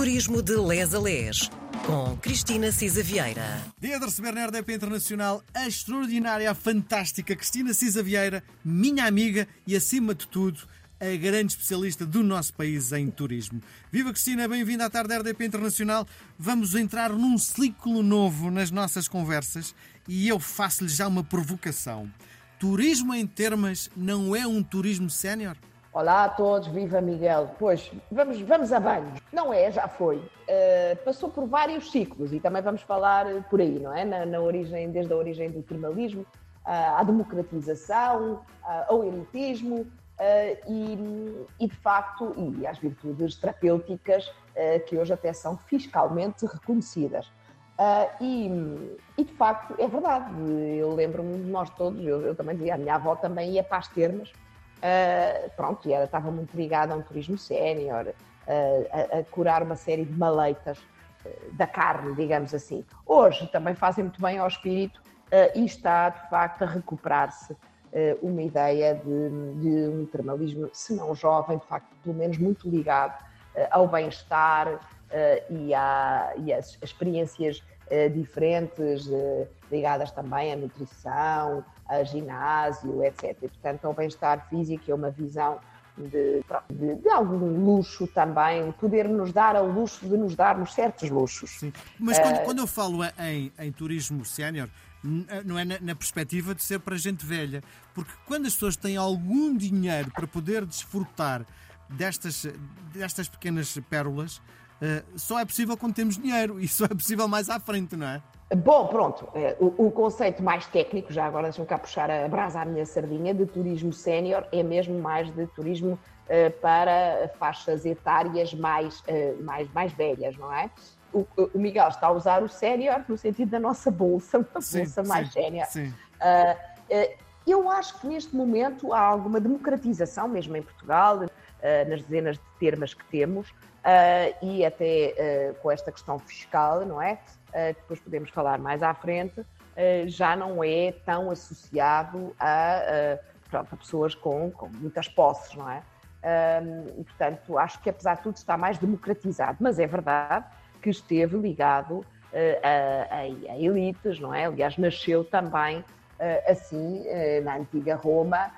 Turismo de Les a Les, com Cristina Cisa Vieira. Dia de receber na RDP Internacional a extraordinária, a fantástica Cristina Cisa Vieira, minha amiga e, acima de tudo, a grande especialista do nosso país em turismo. Viva Cristina, bem-vinda à tarde da RDP Internacional. Vamos entrar num ciclo novo nas nossas conversas e eu faço-lhe já uma provocação. Turismo em termas não é um turismo sénior? Olá a todos, viva Miguel. Pois, vamos, vamos a banho. Não é, já foi. Uh, passou por vários ciclos e também vamos falar por aí, não é? Na, na origem, desde a origem do termalismo, uh, à democratização, uh, ao elitismo e, e, de facto, e às virtudes terapêuticas que hoje até são fiscalmente reconhecidas. E, e, de facto, é verdade. Eu lembro-me de nós todos, eu, eu também dizia, a minha avó também ia para as termas Uh, pronto, e ela estava muito ligada a um turismo sénior, uh, a, a, curar uma série de maleitas uh, da carne, digamos assim. Hoje também fazem muito bem ao espírito e está, de facto, a recuperar-se uma ideia de, de, um termalismo, se não jovem, de facto, pelo menos muito ligado ao bem-estar e, a, e às experiências diferentes ligadas também à nutrição, ginásio, etc. E, portanto, ao bem-estar físico é uma visão de, de, de, algum luxo também, poder nos dar ao luxo de nos darmos certos luxos. Sim. Mas quando, uh, quando eu falo em, em turismo sénior, não é na, na, perspectiva de ser para gente velha, porque quando as pessoas têm algum dinheiro para poder desfrutar destas, destas pequenas pérolas, uh, só é possível quando temos dinheiro e só é possível mais à frente, não é? Bom, pronto, é, o, o, conceito mais técnico, já agora deixa-me cá puxar a brasa à minha sardinha, de turismo sénior é mesmo mais de turismo uh, para faixas etárias mais, uh, mais, mais velhas, não é? O, o, Miguel está a usar o sénior no sentido da nossa bolsa, uma sim, bolsa mais sénior. Uh, eu acho que neste momento há alguma democratização, mesmo em Portugal, nas dezenas de termas que temos, e até com esta questão fiscal, não é? Eh, depois podemos falar mais à frente, eh, já não é tão associado a, eh, pronto, a pessoas com, com, muitas posses, não é? E, portanto, acho que apesar de tudo está mais democratizado, mas é verdade que esteve ligado a, a, a elites, não é? Aliás, nasceu também assim na antiga Roma,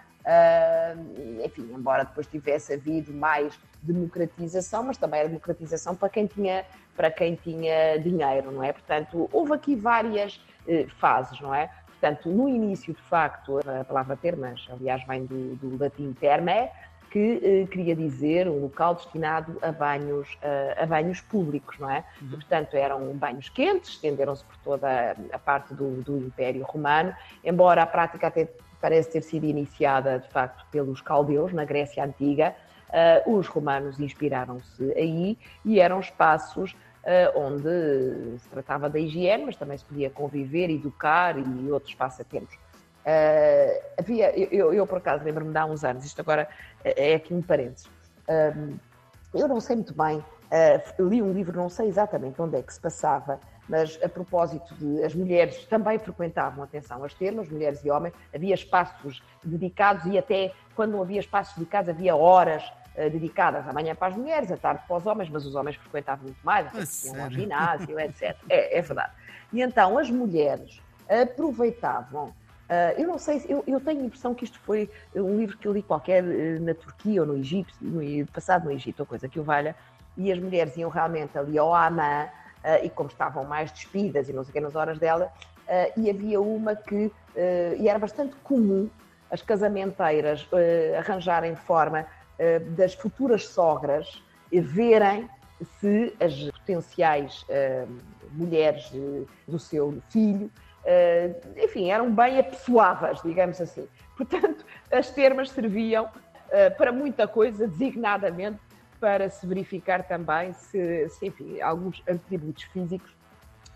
enfim, embora depois tivesse havido mais democratização, mas também era democratização para quem tinha, para quem tinha dinheiro, não é? Portanto, houve aqui várias eh, fases, não é? Portanto, no início, de facto, a palavra termas, aliás, vem do, do latim terme, que eh, queria dizer um local destinado a banhos, a, a banhos públicos, não é? Uhum. portanto, eram banhos quentes, estenderam-se por toda a parte do, do Império Romano, embora a prática até parece ter sido iniciada, de facto, pelos caldeus, na Grécia Antiga, Uh, os romanos inspiraram-se aí e eram espaços uh, onde se tratava da higiene, mas também se podia conviver, educar e outros passatempos. Uh, havia, eu, eu, por acaso lembro-me de há uns anos, isto agora é aqui um parênteses, eu não sei muito bem, li um livro, não sei exatamente onde é que se passava, mas a propósito de as mulheres também frequentavam, atenção, as termas, mulheres e homens, havia espaços dedicados e até quando não havia espaços dedicados havia horas uh, dedicadas amanhã para as mulheres, à tarde para os homens, mas os homens frequentavam muito mais, iam ao ginásio, etc. É, é verdade. E então as mulheres aproveitavam Uh, eu não sei, eu, eu, tenho a impressão que isto foi um livro que eu li qualquer uh, na Turquia ou no Egito, no, passado no Egito, ou coisa que o valha, e as mulheres iam realmente ali ao Amã, e como estavam mais despidas e não sei o que nas horas dela, e havia uma que, e era bastante comum as casamenteiras arranjarem forma das futuras sogras verem se as potenciais uh, mulheres uh, do seu filho, uh, enfim, eram bem apessoadas, digamos assim. Portanto, as termas serviam para muita coisa, designadamente para se verificar também se, se enfim, alguns atributos físicos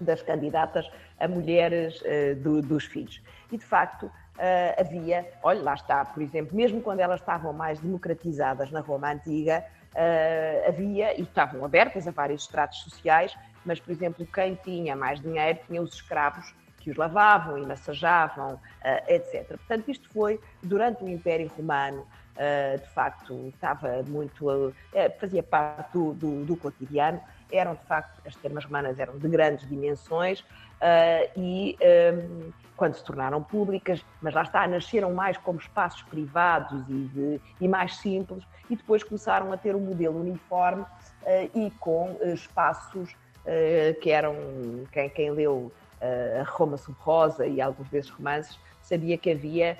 das candidatas a mulheres do, dos filhos. E, de facto, uh, havia, olha, lá está, por exemplo, mesmo quando elas estavam mais democratizadas na Roma Antiga, uh, havia, e estavam abertas a vários estratos sociais, mas, por exemplo, quem tinha mais dinheiro tinha os escravos que os lavavam e massajavam, uh, etc. Portanto, isto foi durante o Império Romano, de facto estava muito, fazia parte do, do, do, cotidiano, eram de facto, as termas romanas eram de grandes dimensões e um, quando se tornaram públicas, mas lá está, nasceram mais como espaços privados e, de, e mais simples, e depois começaram a ter um modelo uniforme uh, e com uh, espaços uh, que eram, quem, quem leu Roma Sub-Rosa e alguns desses romances, sabia que havia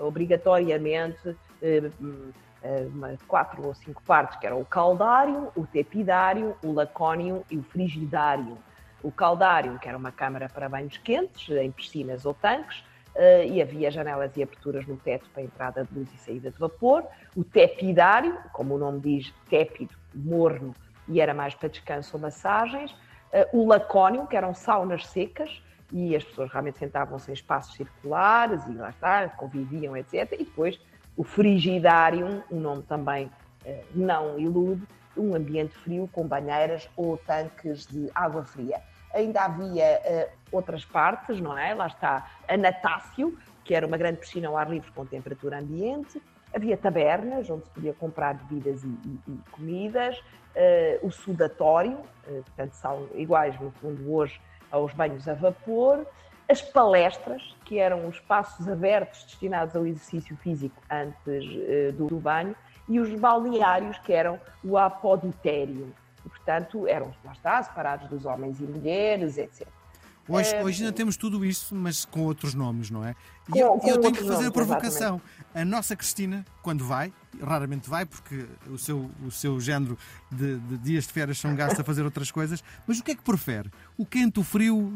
obrigatoriamente quatro ou cinco partes, que eram o caldário, o tepidário, o lacónio e o frigidário o caldário, que era uma câmara para banhos quentes, em piscinas ou tanques, Uh, e havia janelas e aberturas no teto para entrada de luz e saída de vapor. O tepidário, como o nome diz, tépido, morno, e era mais para descanso ou massagens. Uh, o lacónio, que eram saunas secas, e as pessoas realmente sentavam-se em espaços circulares e lá está, conviviam, etc. E depois o frigidário, um nome também uh, não ilude, um ambiente frio com banheiras ou tanques de água fria ainda havia uh, outras partes, não é? Lá está a Natácio, que era uma grande piscina ao ar livre com temperatura ambiente, havia tabernas onde se podia comprar bebidas e, e, e comidas, uh, o sudatório, uh, portanto são iguais no fundo hoje aos banhos a vapor, as palestras, que eram os espaços abertos destinados ao exercício físico antes do, do banho, e os balneários, que eram o apoditério, portanto, eram, lá está, separados dos homens e mulheres, etc. Hoje, é, hoje ainda temos tudo isso, mas com outros nomes, não é? E com, eu, com eu tenho que fazer nomes, a provocação. Exatamente. A nossa Cristina, quando vai, raramente vai, porque o seu, o seu género de, de dias de férias são gastos a fazer outras coisas, mas o que é que prefere? O quente, o frio?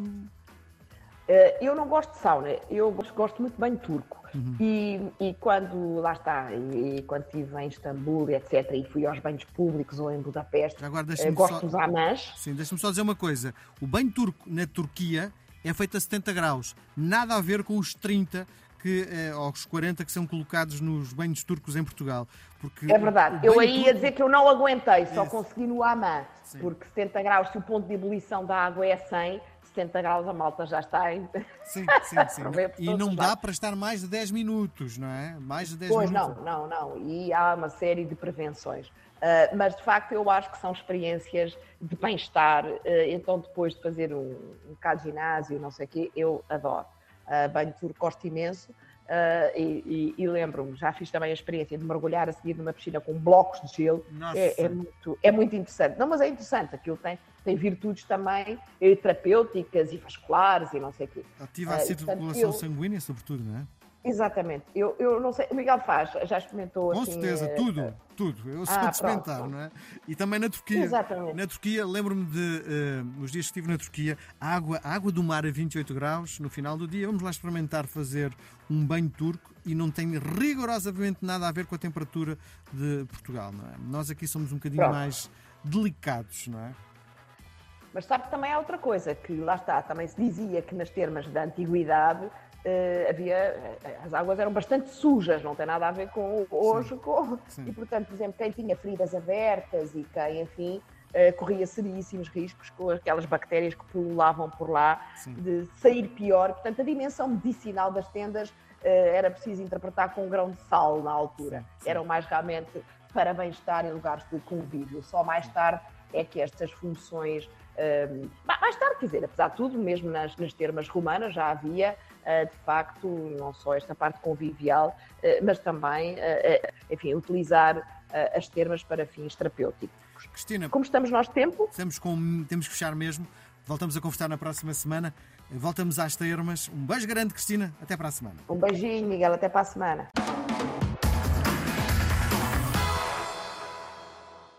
Eh, eu não gosto de sauna, eu gosto muito bem de turco. Uhum. E, e, quando, lá está, e, quando estive em Istambul, etc., e fui aos banhos públicos ou em Budapeste, Agora, uh, gosto só... dos amãs. Sim, deixa-me só dizer uma coisa. O banho turco na Turquia é feito a 70 graus. Nada a ver com os 30 que, eh, aos 40 que são colocados nos banhos turcos em Portugal. Porque é verdade. Eu aí turco... ia dizer que eu não aguentei, só consegui no Amã, porque 70 graus, se o ponto de ebulição da água é 100, 70 graus a malta já está em... Sim, sim, sim. e não dá para estar mais de 10 minutos, não é? Mais de 10 pois minutos. Pois não, não, não. E há uma série de prevenções. Uh, mas de facto eu acho que são experiências de bem-estar. Uh, então, depois de fazer um, um bocado de ginásio, não sei o quê, eu adoro. Uh, banho turco gosto imenso. Uh, e, e, e lembro-me, já fiz também a experiência de mergulhar a seguir numa piscina com blocos de gelo. É, é, muito, é muito interessante. Não, mas é interessante, aquilo tem, tem virtudes também terapêuticas e vasculares e não sei o quê. Ativa a uh, circulação eu... sanguínea, sobretudo, não é? Exatamente. Eu, eu não sei, o Miguel faz, já experimentou Com assim, certeza, uh, tudo, uh, tudo. Eu sou ah, de experimentar, pronto. não é? E também na Turquia. Exatamente. Na Turquia, lembro-me de uh, os dias que estive na Turquia, a água, a água do mar a 28 graus no final do dia. Vamos lá experimentar fazer um banho turco e não tem rigorosamente nada a ver com a temperatura de Portugal, não é? Nós aqui somos um bocadinho pronto. mais delicados, não é? Mas sabe que também há outra coisa, que lá está, também se dizia que nas termas da antiguidade Uh, havia eh, as águas eram bastante sujas, não tem nada a ver com hoje, sim, com, sim. e portanto, por exemplo, quem tinha feridas abertas e quem, enfim, uh, corria seríssimos riscos com aquelas bactérias que pululavam por lá sim. de sair pior. Portanto, a dimensão medicinal das tendas uh, era preciso interpretar com um grão de sal na altura. Eram mais realmente para bem-estar em lugares de convívio. Só mais tarde é que estas funções mais tarde, quer dizer, apesar de tudo, mesmo nas, nas termas romanas já havia, de facto, não só esta parte convivial, uh, mas também, uh, enfim, utilizar as termas para fins terapêuticos. Cristina, como estamos nós de tempo? Estamos com, temos que fechar mesmo. Voltamos a conversar na próxima semana. Voltamos às termas. Um beijo grande, Cristina. Até para a semana. Um beijinho, Miguel. Até para a semana.